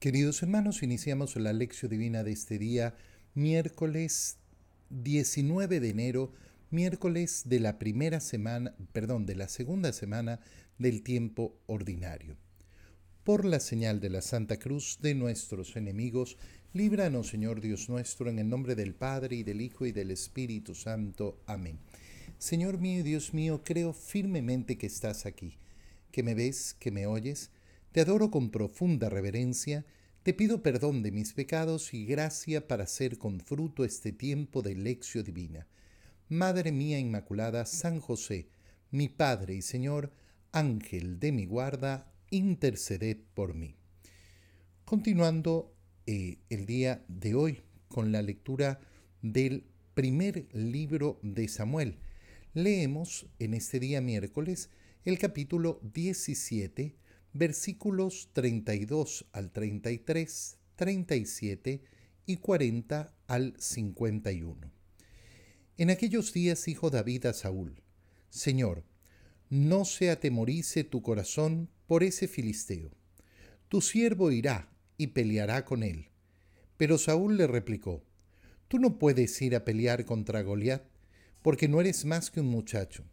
Queridos hermanos, iniciamos la lección divina de este día, miércoles 19 de enero, miércoles de la primera semana, perdón, de la segunda semana del tiempo ordinario. Por la señal de la Santa Cruz de nuestros enemigos, líbranos, Señor Dios nuestro, en el nombre del Padre y del Hijo y del Espíritu Santo. Amén. Señor mío y Dios mío, creo firmemente que estás aquí, que me ves, que me oyes, te adoro con profunda reverencia, te pido perdón de mis pecados y gracia para hacer con fruto este tiempo de lección divina. Madre mía Inmaculada, San José, mi Padre y Señor, Ángel de mi guarda, interceded por mí. Continuando eh, el día de hoy con la lectura del primer libro de Samuel, leemos en este día miércoles el capítulo 17, versículos 32 al 33, 37 y 40 al 51. En aquellos días dijo David a Saúl, Señor, no se atemorice tu corazón por ese filisteo. Tu siervo irá y peleará con él. Pero Saúl le replicó, Tú no puedes ir a pelear contra Goliat, porque no eres más que un muchacho,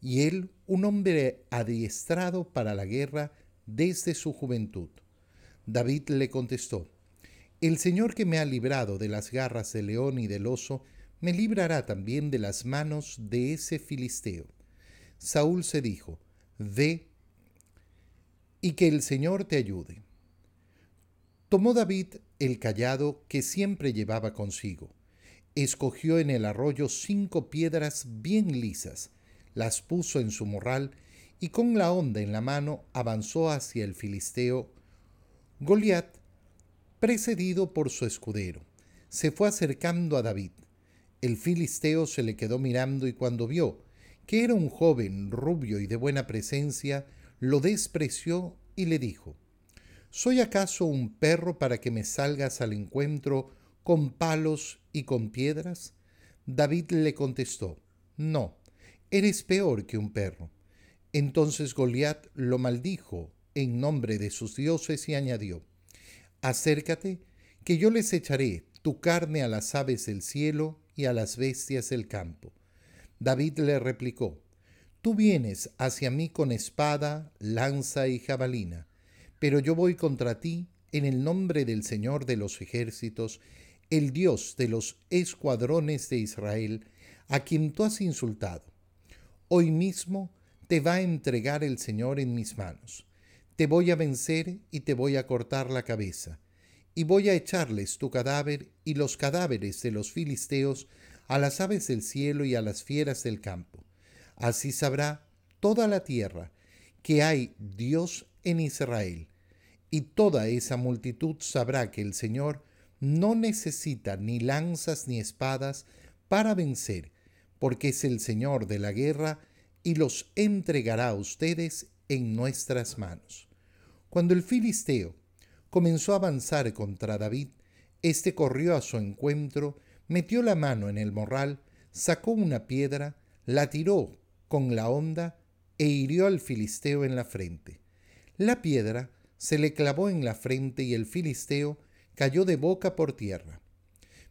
y él un hombre adiestrado para la guerra desde su juventud. David le contestó, El Señor que me ha librado de las garras del león y del oso, me librará también de las manos de ese filisteo. Saúl se dijo, Ve y que el Señor te ayude. Tomó David el callado que siempre llevaba consigo. Escogió en el arroyo cinco piedras bien lisas, las puso en su morral y con la onda en la mano avanzó hacia el filisteo. Goliat, precedido por su escudero, se fue acercando a David. El filisteo se le quedó mirando y cuando vio que era un joven rubio y de buena presencia, lo despreció y le dijo, ¿Soy acaso un perro para que me salgas al encuentro con palos y con piedras? David le contestó, No, eres peor que un perro. Entonces Goliat lo maldijo en nombre de sus dioses y añadió, Acércate, que yo les echaré tu carne a las aves del cielo y a las bestias del campo. David le replicó, Tú vienes hacia mí con espada, lanza y jabalina, pero yo voy contra ti en el nombre del Señor de los ejércitos, el Dios de los escuadrones de Israel, a quien tú has insultado. Hoy mismo te va a entregar el Señor en mis manos. Te voy a vencer y te voy a cortar la cabeza, y voy a echarles tu cadáver y los cadáveres de los filisteos a las aves del cielo y a las fieras del campo. Así sabrá toda la tierra que hay Dios en Israel, y toda esa multitud sabrá que el Señor no necesita ni lanzas ni espadas para vencer, porque es el Señor de la guerra y los entregará a ustedes en nuestras manos. Cuando el filisteo comenzó a avanzar contra David, éste corrió a su encuentro, metió la mano en el morral, sacó una piedra, la tiró con la honda e hirió al filisteo en la frente. La piedra se le clavó en la frente y el filisteo cayó de boca por tierra.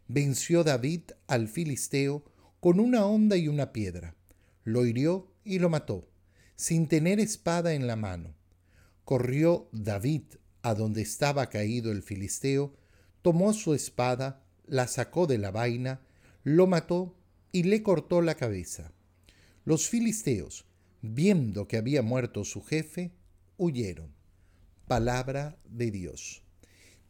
Venció David al filisteo con una honda y una piedra. Lo hirió y lo mató, sin tener espada en la mano. Corrió David a donde estaba caído el filisteo, tomó su espada, la sacó de la vaina, lo mató y le cortó la cabeza. Los filisteos, viendo que había muerto su jefe, huyeron. Palabra de Dios.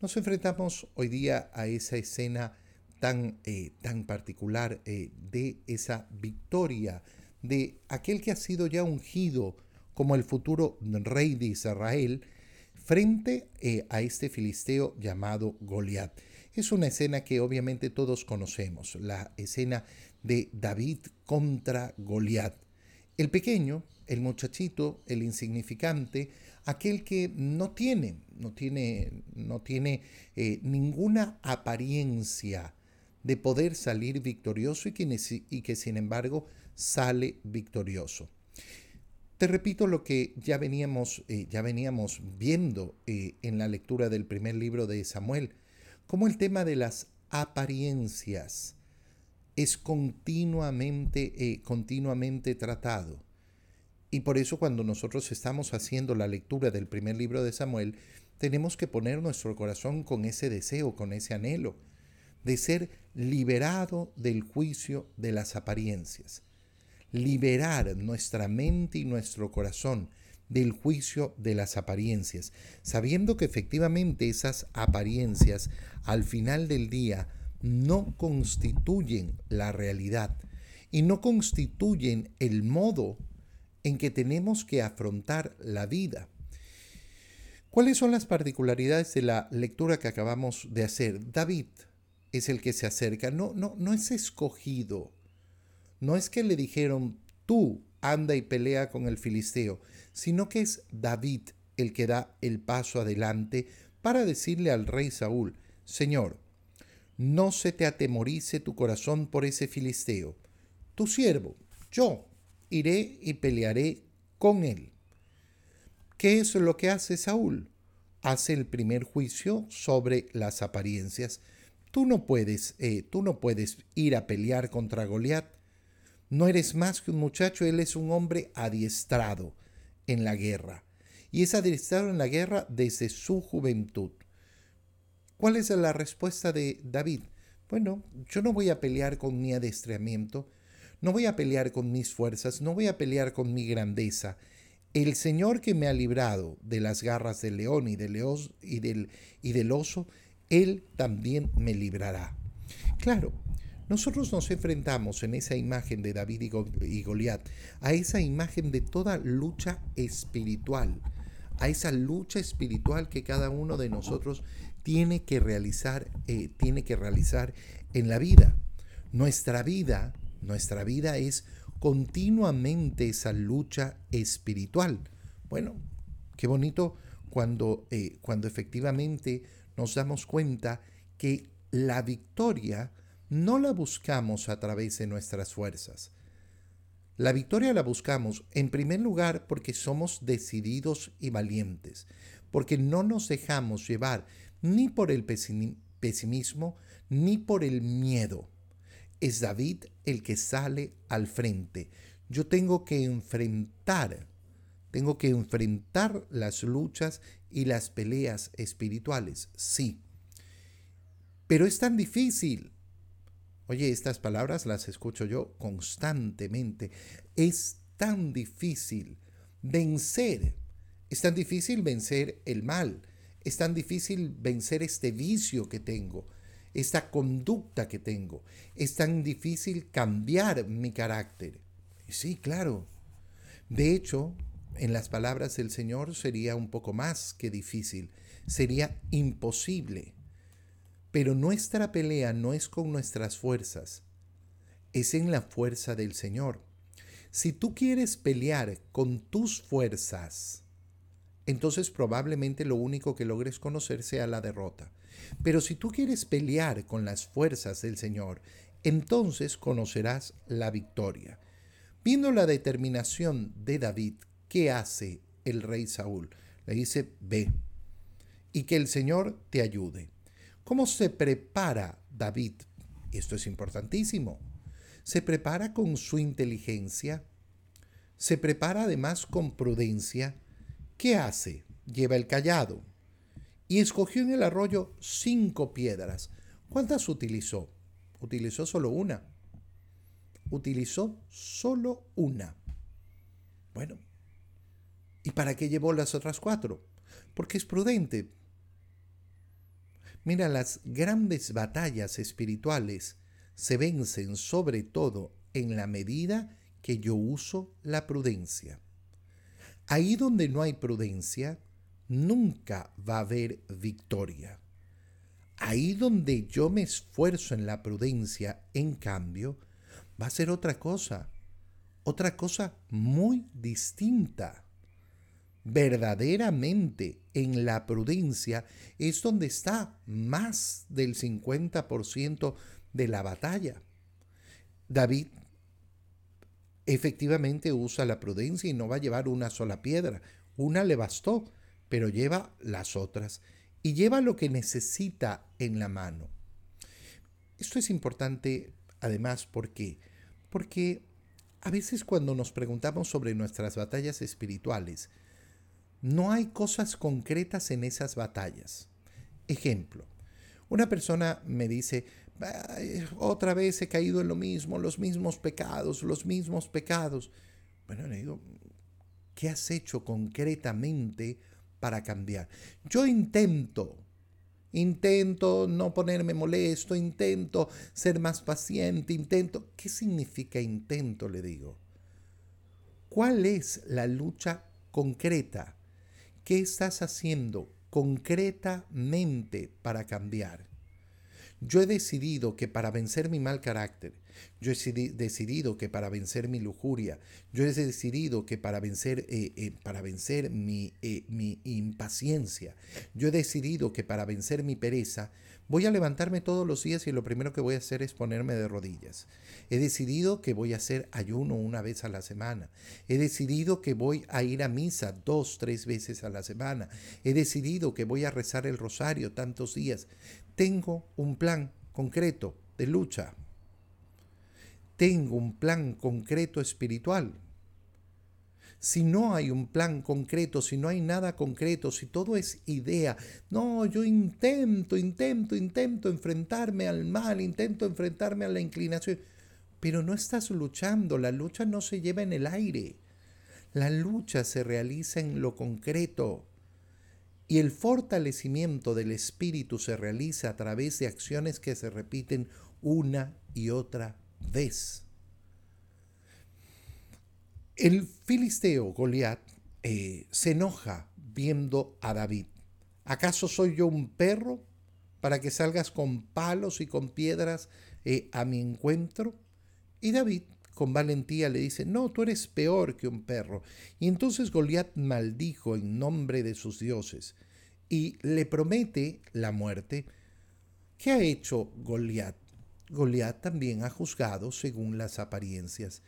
Nos enfrentamos hoy día a esa escena tan, eh, tan particular eh, de esa victoria de aquel que ha sido ya ungido como el futuro rey de Israel frente eh, a este filisteo llamado Goliat. Es una escena que obviamente todos conocemos, la escena de David contra Goliat. El pequeño, el muchachito, el insignificante, aquel que no tiene, no tiene, no tiene eh, ninguna apariencia de poder salir victorioso y que, y que sin embargo sale victorioso. Te repito lo que ya veníamos, eh, ya veníamos viendo eh, en la lectura del primer libro de Samuel, como el tema de las apariencias es continuamente, eh, continuamente tratado. Y por eso cuando nosotros estamos haciendo la lectura del primer libro de Samuel, tenemos que poner nuestro corazón con ese deseo, con ese anhelo, de ser liberado del juicio de las apariencias liberar nuestra mente y nuestro corazón del juicio de las apariencias, sabiendo que efectivamente esas apariencias al final del día no constituyen la realidad y no constituyen el modo en que tenemos que afrontar la vida. ¿Cuáles son las particularidades de la lectura que acabamos de hacer? David es el que se acerca, no, no, no es escogido, no es que le dijeron, tú anda y pelea con el filisteo, sino que es David el que da el paso adelante para decirle al rey Saúl, Señor, no se te atemorice tu corazón por ese filisteo. Tu siervo, yo, iré y pelearé con él. ¿Qué es lo que hace Saúl? Hace el primer juicio sobre las apariencias. Tú no puedes, eh, tú no puedes ir a pelear contra Goliat no eres más que un muchacho, él es un hombre adiestrado en la guerra. Y es adiestrado en la guerra desde su juventud. ¿Cuál es la respuesta de David? Bueno, yo no voy a pelear con mi adiestramiento, no voy a pelear con mis fuerzas, no voy a pelear con mi grandeza. El Señor que me ha librado de las garras del león y del, y del, y del oso, Él también me librará. Claro, nosotros nos enfrentamos en esa imagen de David y Goliat a esa imagen de toda lucha espiritual, a esa lucha espiritual que cada uno de nosotros tiene que realizar, eh, tiene que realizar en la vida. Nuestra vida, nuestra vida es continuamente esa lucha espiritual. Bueno, qué bonito cuando, eh, cuando efectivamente nos damos cuenta que la victoria no la buscamos a través de nuestras fuerzas. La victoria la buscamos en primer lugar porque somos decididos y valientes, porque no nos dejamos llevar ni por el pesimismo ni por el miedo. Es David el que sale al frente. Yo tengo que enfrentar, tengo que enfrentar las luchas y las peleas espirituales, sí. Pero es tan difícil, Oye, estas palabras las escucho yo constantemente. Es tan difícil vencer, es tan difícil vencer el mal, es tan difícil vencer este vicio que tengo, esta conducta que tengo, es tan difícil cambiar mi carácter. Sí, claro. De hecho, en las palabras del Señor sería un poco más que difícil, sería imposible. Pero nuestra pelea no es con nuestras fuerzas, es en la fuerza del Señor. Si tú quieres pelear con tus fuerzas, entonces probablemente lo único que logres conocer sea la derrota. Pero si tú quieres pelear con las fuerzas del Señor, entonces conocerás la victoria. Viendo la determinación de David, ¿qué hace el rey Saúl? Le dice, ve, y que el Señor te ayude. ¿Cómo se prepara David? Esto es importantísimo. Se prepara con su inteligencia, se prepara además con prudencia. ¿Qué hace? Lleva el callado y escogió en el arroyo cinco piedras. ¿Cuántas utilizó? Utilizó solo una. Utilizó solo una. Bueno, ¿y para qué llevó las otras cuatro? Porque es prudente, Mira, las grandes batallas espirituales se vencen sobre todo en la medida que yo uso la prudencia. Ahí donde no hay prudencia, nunca va a haber victoria. Ahí donde yo me esfuerzo en la prudencia, en cambio, va a ser otra cosa, otra cosa muy distinta verdaderamente en la prudencia es donde está más del 50% de la batalla. David efectivamente usa la prudencia y no va a llevar una sola piedra. Una le bastó, pero lleva las otras y lleva lo que necesita en la mano. Esto es importante además porque porque a veces cuando nos preguntamos sobre nuestras batallas espirituales, no hay cosas concretas en esas batallas. Ejemplo, una persona me dice, otra vez he caído en lo mismo, los mismos pecados, los mismos pecados. Bueno, le digo, ¿qué has hecho concretamente para cambiar? Yo intento, intento no ponerme molesto, intento ser más paciente, intento... ¿Qué significa intento? Le digo. ¿Cuál es la lucha concreta? ¿Qué estás haciendo concretamente para cambiar? Yo he decidido que para vencer mi mal carácter, yo he decidido que para vencer mi lujuria, yo he decidido que para vencer, eh, eh, para vencer eh, mi impaciencia, yo he decidido que para vencer mi pereza, voy a levantarme todos los días y lo primero que voy a hacer es ponerme de rodillas. He decidido que voy a hacer ayuno una vez a la semana. He decidido que voy a ir a misa dos, tres veces a la semana. He decidido que voy a rezar el rosario tantos días. Tengo un plan concreto de lucha. Tengo un plan concreto espiritual. Si no hay un plan concreto, si no hay nada concreto, si todo es idea, no, yo intento, intento, intento enfrentarme al mal, intento enfrentarme a la inclinación, pero no estás luchando, la lucha no se lleva en el aire, la lucha se realiza en lo concreto. Y el fortalecimiento del espíritu se realiza a través de acciones que se repiten una y otra vez. El filisteo Goliat eh, se enoja viendo a David. ¿Acaso soy yo un perro para que salgas con palos y con piedras eh, a mi encuentro? Y David con valentía le dice, no, tú eres peor que un perro. Y entonces Goliat maldijo en nombre de sus dioses y le promete la muerte. ¿Qué ha hecho Goliat? Goliat también ha juzgado según las apariencias.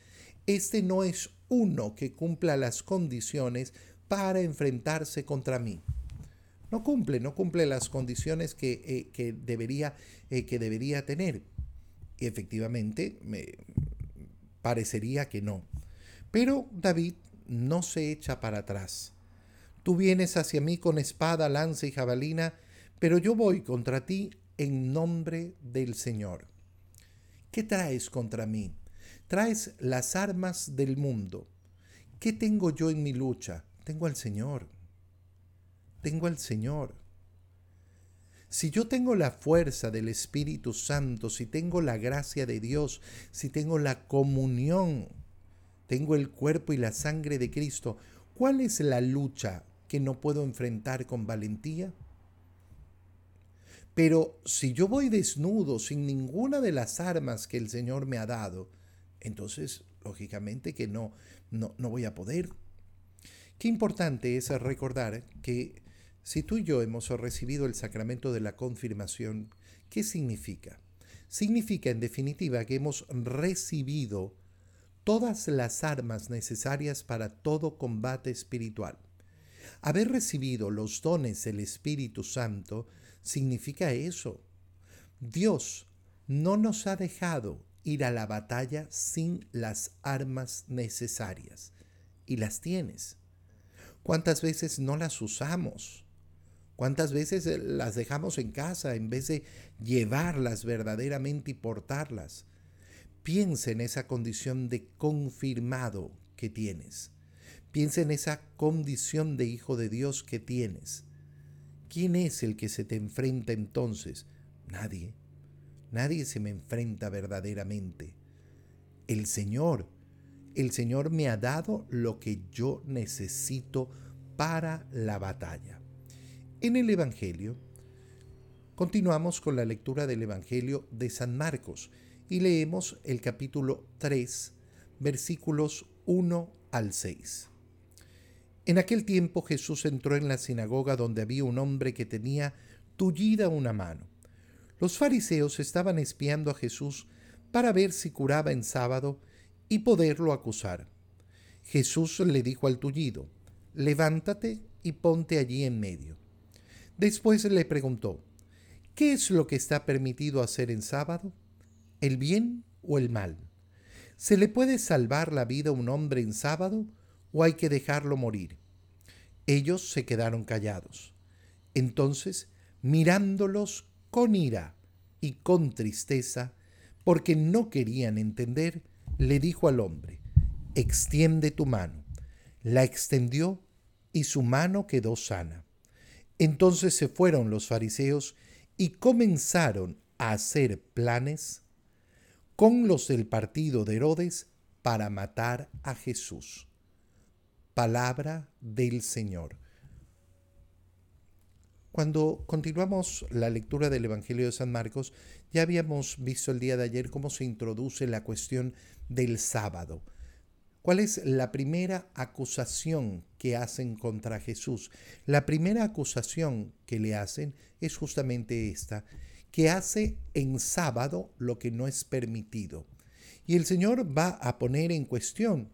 Este no es uno que cumpla las condiciones para enfrentarse contra mí. No cumple, no cumple las condiciones que, eh, que debería, eh, que debería tener. Y efectivamente, me, Parecería que no. Pero David no se echa para atrás. Tú vienes hacia mí con espada, lanza y jabalina, pero yo voy contra ti en nombre del Señor. ¿Qué traes contra mí? Traes las armas del mundo. ¿Qué tengo yo en mi lucha? Tengo al Señor. Tengo al Señor. Si yo tengo la fuerza del Espíritu Santo, si tengo la gracia de Dios, si tengo la comunión, tengo el cuerpo y la sangre de Cristo, ¿cuál es la lucha que no puedo enfrentar con valentía? Pero si yo voy desnudo, sin ninguna de las armas que el Señor me ha dado, entonces, lógicamente que no, no, no voy a poder. Qué importante es recordar que si tú y yo hemos recibido el sacramento de la confirmación, ¿qué significa? Significa, en definitiva, que hemos recibido todas las armas necesarias para todo combate espiritual. Haber recibido los dones del Espíritu Santo significa eso. Dios no nos ha dejado ir a la batalla sin las armas necesarias. Y las tienes. ¿Cuántas veces no las usamos? ¿Cuántas veces eh, las dejamos en casa en vez de llevarlas verdaderamente y portarlas? Piensa en esa condición de confirmado que tienes. Piensa en esa condición de hijo de Dios que tienes. ¿Quién es el que se te enfrenta entonces? Nadie. Nadie se me enfrenta verdaderamente. El Señor. El Señor me ha dado lo que yo necesito para la batalla. En el Evangelio, continuamos con la lectura del Evangelio de San Marcos y leemos el capítulo 3, versículos 1 al 6. En aquel tiempo Jesús entró en la sinagoga donde había un hombre que tenía tullida una mano. Los fariseos estaban espiando a Jesús para ver si curaba en sábado y poderlo acusar. Jesús le dijo al tullido, levántate y ponte allí en medio. Después le preguntó, ¿qué es lo que está permitido hacer en sábado? ¿El bien o el mal? ¿Se le puede salvar la vida a un hombre en sábado o hay que dejarlo morir? Ellos se quedaron callados. Entonces, mirándolos con ira y con tristeza, porque no querían entender, le dijo al hombre, extiende tu mano. La extendió y su mano quedó sana. Entonces se fueron los fariseos y comenzaron a hacer planes con los del partido de Herodes para matar a Jesús. Palabra del Señor. Cuando continuamos la lectura del Evangelio de San Marcos, ya habíamos visto el día de ayer cómo se introduce la cuestión del sábado. ¿Cuál es la primera acusación que hacen contra Jesús? La primera acusación que le hacen es justamente esta, que hace en sábado lo que no es permitido. Y el Señor va a poner en cuestión,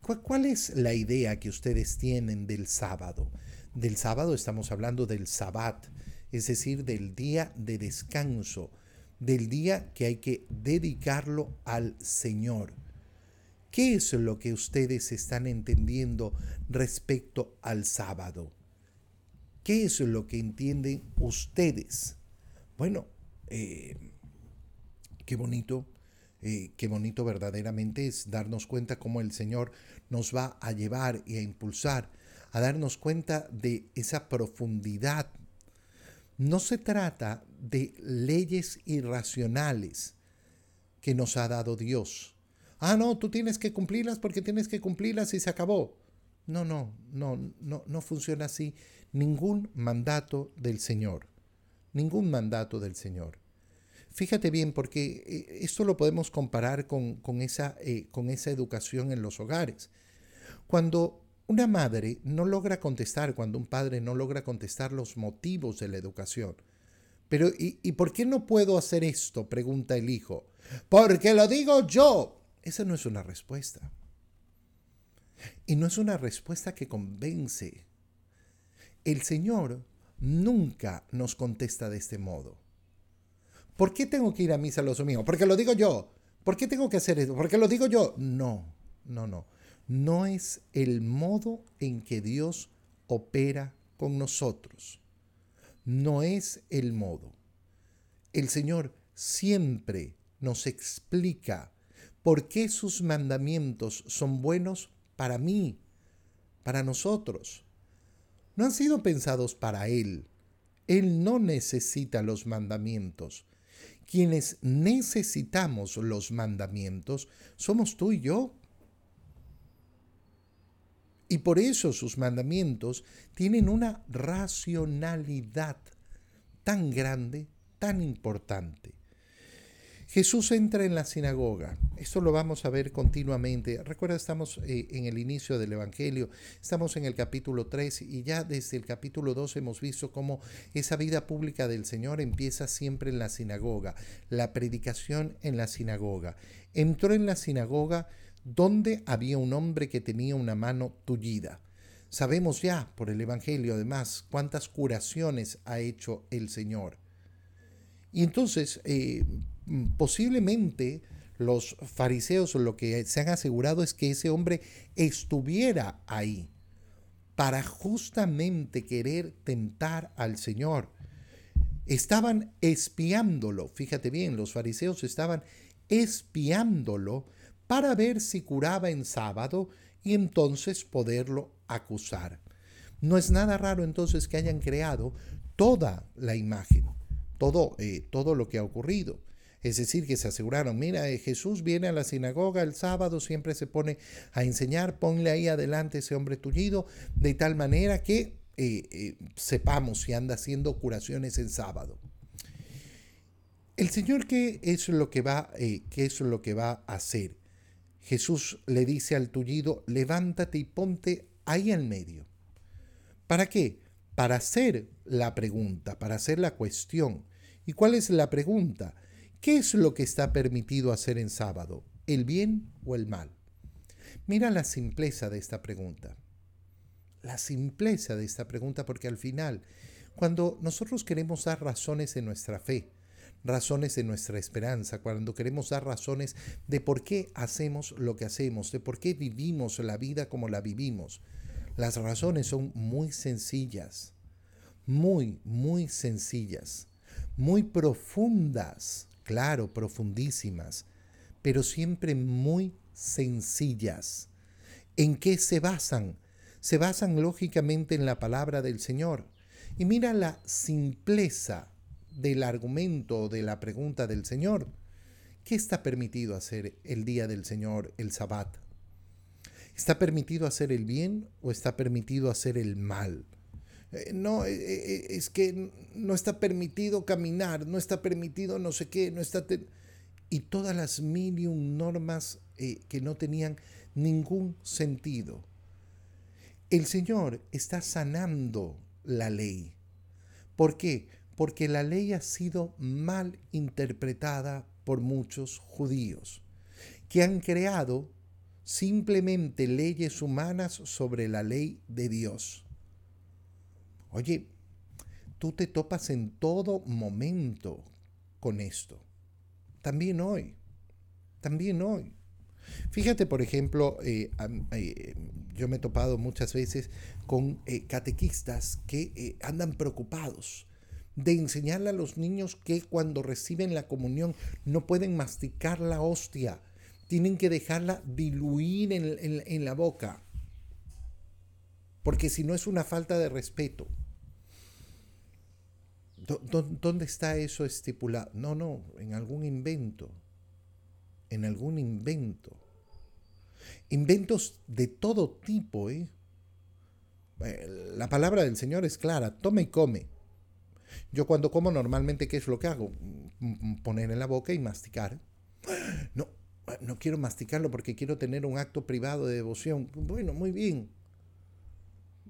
¿cuál es la idea que ustedes tienen del sábado? Del sábado estamos hablando del sabbat, es decir, del día de descanso, del día que hay que dedicarlo al Señor. ¿Qué es lo que ustedes están entendiendo respecto al sábado? ¿Qué es lo que entienden ustedes? Bueno, eh, qué bonito, eh, qué bonito verdaderamente es darnos cuenta cómo el Señor nos va a llevar y a impulsar a darnos cuenta de esa profundidad. No se trata de leyes irracionales que nos ha dado Dios ah, no, tú tienes que cumplirlas porque tienes que cumplirlas y se acabó. No, no, no, no, no funciona así ningún mandato del Señor. Ningún mandato del Señor. Fíjate bien, porque eh, esto lo podemos comparar con, esa, eh, con esa educación en los hogares. Cuando una madre no logra contestar, cuando un padre no logra contestar los motivos de la educación, pero ¿y, ¿y por qué no puedo hacer esto? pregunta el hijo. Porque lo digo yo. Esa no es una respuesta. Y no es una respuesta que convence. El Señor nunca nos contesta de este modo. ¿Por qué tengo que ir a misa los domingos? Porque lo digo yo. ¿Por qué tengo que hacer eso? Porque lo digo yo. No, no, no. No es el modo en que Dios opera con nosotros. No es el modo. El Señor siempre nos explica ¿Por qué sus mandamientos son buenos para mí, para nosotros? No han sido pensados para Él. Él no necesita los mandamientos. Quienes necesitamos los mandamientos somos tú y yo. Y por eso sus mandamientos tienen una racionalidad tan grande, tan importante. Jesús entra en la sinagoga. Esto lo vamos a ver continuamente. Recuerda, estamos eh, en el inicio del Evangelio, estamos en el capítulo 3 y ya desde el capítulo 2 hemos visto cómo esa vida pública del Señor empieza siempre en la sinagoga, la predicación en la sinagoga. Entró en la sinagoga donde había un hombre que tenía una mano tullida. Sabemos ya por el Evangelio además cuántas curaciones ha hecho el Señor. Y entonces, eh, posiblemente los fariseos lo que se han asegurado es que ese hombre estuviera ahí para justamente querer tentar al Señor. Estaban espiándolo, fíjate bien, los fariseos estaban espiándolo para ver si curaba en sábado y entonces poderlo acusar. No es nada raro entonces que hayan creado toda la imagen, todo, eh, todo lo que ha ocurrido. Es decir, que se aseguraron, mira, eh, Jesús viene a la sinagoga el sábado, siempre se pone a enseñar, ponle ahí adelante ese hombre tullido, de tal manera que eh, sepamos si anda haciendo curaciones en sábado. El Señor, ¿qué es lo que va, qué es lo que va a hacer? Jesús le dice al tullido, levántate y ponte ahí en medio. ¿Para qué? Para hacer la pregunta, para hacer la cuestión. ¿Y cuál es la pregunta? ¿Qué es lo que está permitido hacer en sábado? ¿El bien o el mal? Mira la simpleza de esta pregunta. La simpleza de esta pregunta porque al final, cuando nosotros queremos dar razones de nuestra fe, razones de nuestra esperanza, cuando queremos dar razones de por qué hacemos lo que hacemos, de por qué vivimos la vida como la vivimos, las razones son muy sencillas, muy, muy sencillas, muy profundas, claro, profundísimas, pero siempre muy sencillas. ¿En qué se basan? Se basan lógicamente en la palabra del Señor. Y mira la simpleza del argumento de la pregunta del Señor. ¿Qué está permitido hacer el día del Señor, el sabbat? ¿Está permitido hacer el bien o está permitido hacer el mal? Eh, no, eh, eh, es que no está permitido caminar, no está permitido no sé qué, no está y todas las mil y un normas que no tenían ningún sentido. El Señor está sanando la ley. ¿Por qué? Porque la ley ha sido mal interpretada por muchos judíos, que han creado simplemente leyes humanas sobre la ley de Dios. Oye, tú te topas en todo momento con esto también hoy, también hoy. Fíjate, por ejemplo, eh, eh, yo me he topado muchas veces con eh, catequistas que andan preocupados de enseñarle a los niños que cuando reciben la comunión no pueden masticar la hostia, tienen que dejarla diluir en la boca, porque si no es una falta de respeto. ¿Dónde está eso estipulado? No, no, en algún invento. En algún invento. Inventos de todo tipo, ¿eh? ¿eh? La palabra del Señor es clara, tome y come. Yo cuando como normalmente, ¿qué es lo que hago? Poner en la boca y masticar. No, no quiero masticarlo porque quiero tener un acto privado de devoción. Bueno, muy bien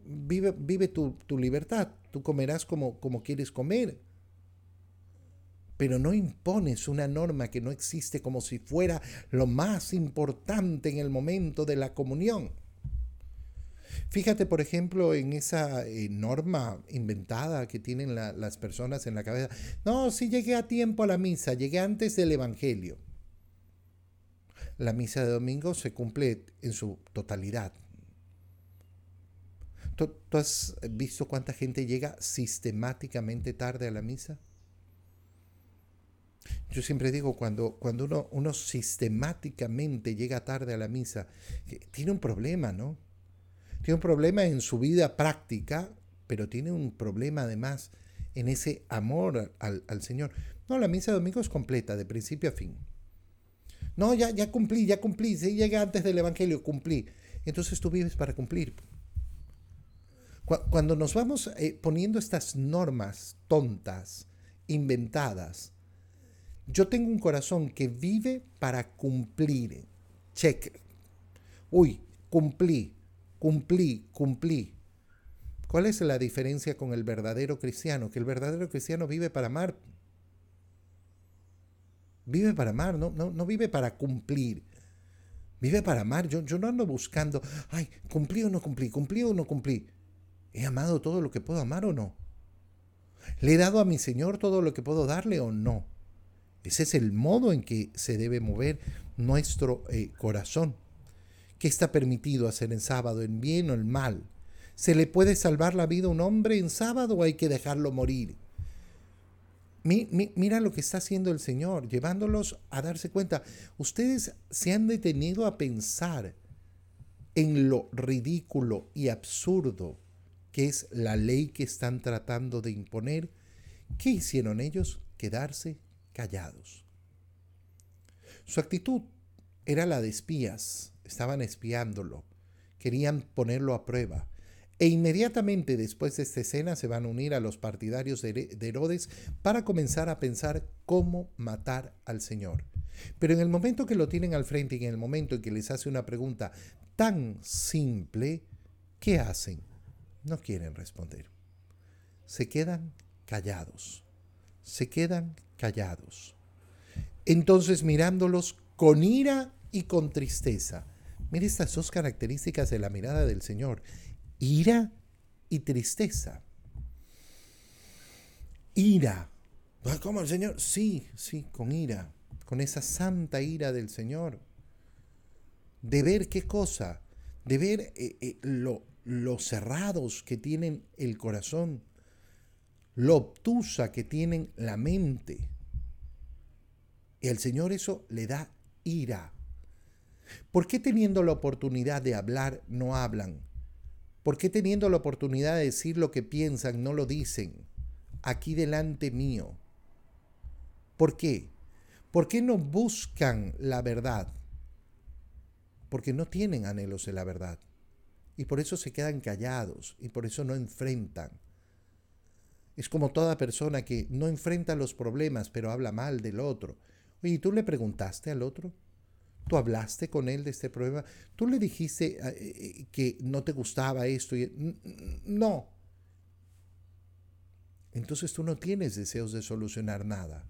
vive, vive tu, libertad, tú comerás como, como quieres comer, pero no impones una norma que no existe como si fuera lo más importante en el momento de la comunión. Fíjate, por ejemplo, en esa eh, norma inventada que tienen las personas en la cabeza. No, sí llegué a tiempo a la misa, llegué antes del Evangelio. La misa de domingo se cumple en su totalidad. ¿Tú, has visto cuánta gente llega sistemáticamente tarde a la misa? Yo siempre digo, cuando, cuando uno, uno sistemáticamente llega tarde a la misa, tiene un problema, ¿no? Tiene un problema en su vida práctica, pero tiene un problema además en ese amor al, al Señor. No, la misa de domingo es completa, de principio a fin. No, ya, ya cumplí, ya cumplí, si llega antes del Evangelio, cumplí. Entonces tú vives para cumplir. Cuando nos vamos eh, poniendo estas normas tontas, inventadas, yo tengo un corazón que vive para cumplir. Check. Uy, cumplí, cumplí, cumplí. ¿Cuál es la diferencia con el verdadero cristiano? Que el verdadero cristiano vive para amar. Vive para amar, no, no, no vive para cumplir. Vive para amar. Yo, yo no ando buscando, ay, cumplí o no cumplí, cumplí o no cumplí. ¿He amado todo lo que puedo amar o no? ¿Le he dado a mi Señor todo lo que puedo darle o no? Ese es el modo en que se debe mover nuestro eh, corazón. ¿Qué está permitido hacer en sábado, en bien o en mal? ¿Se le puede salvar la vida a un hombre en sábado o hay que dejarlo morir? mira lo que está haciendo el Señor, llevándolos a darse cuenta. Ustedes se han detenido a pensar en lo ridículo y absurdo que es la ley que están tratando de imponer, ¿qué hicieron ellos? Quedarse callados. Su actitud era la de espías, estaban espiándolo, querían ponerlo a prueba. E inmediatamente después de esta escena se van a unir a los partidarios de Herodes para comenzar a pensar cómo matar al Señor. Pero en el momento que lo tienen al frente y en el momento en que les hace una pregunta tan simple, ¿qué hacen? no quieren responder. Se quedan callados. Se quedan callados. Entonces mirándolos con ira y con tristeza. Mire estas dos características de la mirada del Señor, ira y tristeza. Ira. ¿Cómo el Señor? Sí, sí, con ira, con esa santa ira del Señor. De ver qué cosa, de ver eh, eh, lo, cerrados que tienen el corazón, lo obtusa que tienen la mente. Al Señor eso le da ira. ¿Por qué teniendo la oportunidad de hablar no hablan? ¿Por qué teniendo la oportunidad de decir lo que piensan no lo dicen? Aquí delante mío. ¿Por qué? ¿Por qué no buscan la verdad? Porque no tienen anhelos de la verdad. Y por eso se quedan callados y por eso no enfrentan. Es como toda persona que no enfrenta los problemas pero habla mal del otro. Oye, ¿y tú le preguntaste al otro? ¿Tú hablaste con él de este problema? ¿Tú le dijiste eh, eh, que no te gustaba esto? No. Entonces tú no tienes deseos de solucionar nada.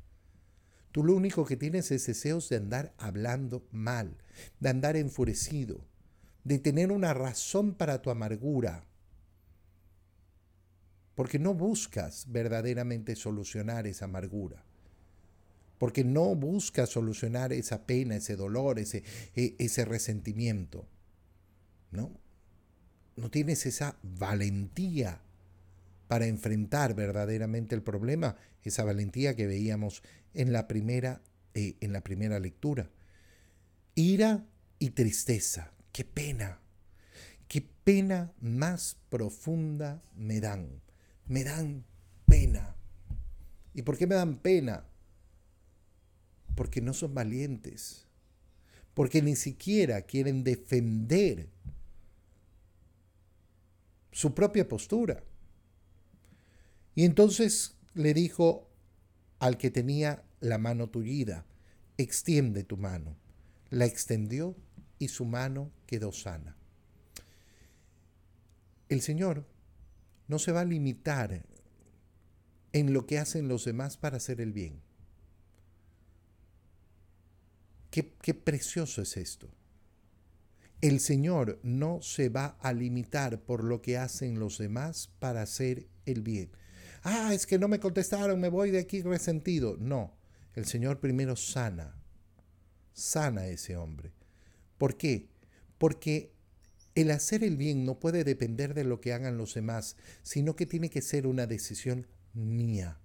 Tú lo único que tienes es deseos de andar hablando mal, de andar enfurecido, de tener una razón para tu amargura, porque no buscas verdaderamente solucionar esa amargura, porque no buscas solucionar esa pena, ese dolor, ese, e, ese resentimiento, ¿no? No tienes esa valentía para enfrentar verdaderamente el problema, esa valentía que veíamos en la primera, eh, en la primera lectura. Ira y tristeza. Qué pena, qué pena más profunda me dan. Me dan pena. ¿Y por qué me dan pena? Porque no son valientes. Porque ni siquiera quieren defender su propia postura. Y entonces le dijo al que tenía la mano tullida, extiende tu mano. La extendió y su mano quedó sana. El Señor no se va a limitar en lo que hacen los demás para hacer el bien. Qué, qué, precioso es esto. El Señor no se va a limitar por lo que hacen los demás para hacer el bien. Ah, es que no me contestaron, me voy de aquí resentido. No, el Señor primero sana, sana a ese hombre. ¿Por qué? Porque el hacer el bien no puede depender de lo que hagan los demás, sino que tiene que ser una decisión mía.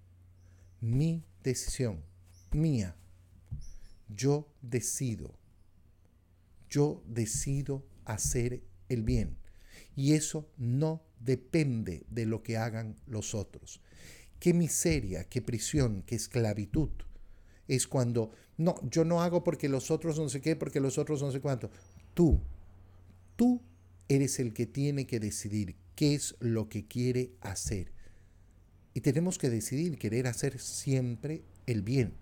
Mi decisión, mía. Yo decido. Yo decido hacer el bien. Y eso no depende de lo que hagan los otros. Qué miseria, qué prisión, qué esclavitud es cuando, no, yo no hago porque los otros no sé qué, porque los otros no sé cuánto. Tú, tú eres el que tiene que decidir qué es lo que quiere hacer. Y tenemos que decidir querer hacer siempre el bien.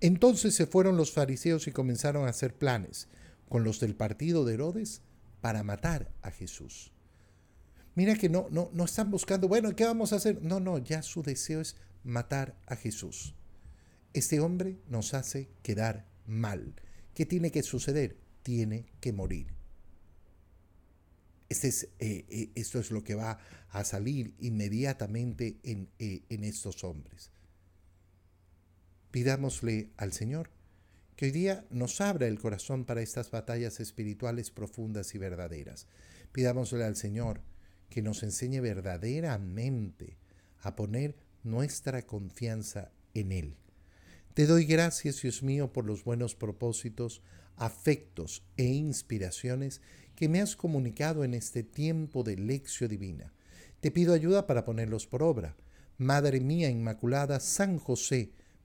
Entonces se fueron los fariseos y comenzaron a hacer planes con los del partido de Herodes para matar a Jesús. Mira que no, no, no están buscando, bueno, ¿qué vamos a hacer? No, no, ya su deseo es matar a Jesús. Este hombre nos hace quedar mal. ¿Qué tiene que suceder? Tiene que morir. Este es, eh, eh, esto es lo que va a salir inmediatamente en, eh, en estos hombres. Pidámosle al Señor que hoy día nos abra el corazón para estas batallas espirituales profundas y verdaderas. Pidámosle al Señor que nos enseñe verdaderamente a poner nuestra confianza en Él te doy gracias, Dios mío, por los buenos propósitos, afectos e inspiraciones que me has comunicado en este tiempo de lección divina. Te pido ayuda para ponerlos por obra. Madre mía Inmaculada, San José,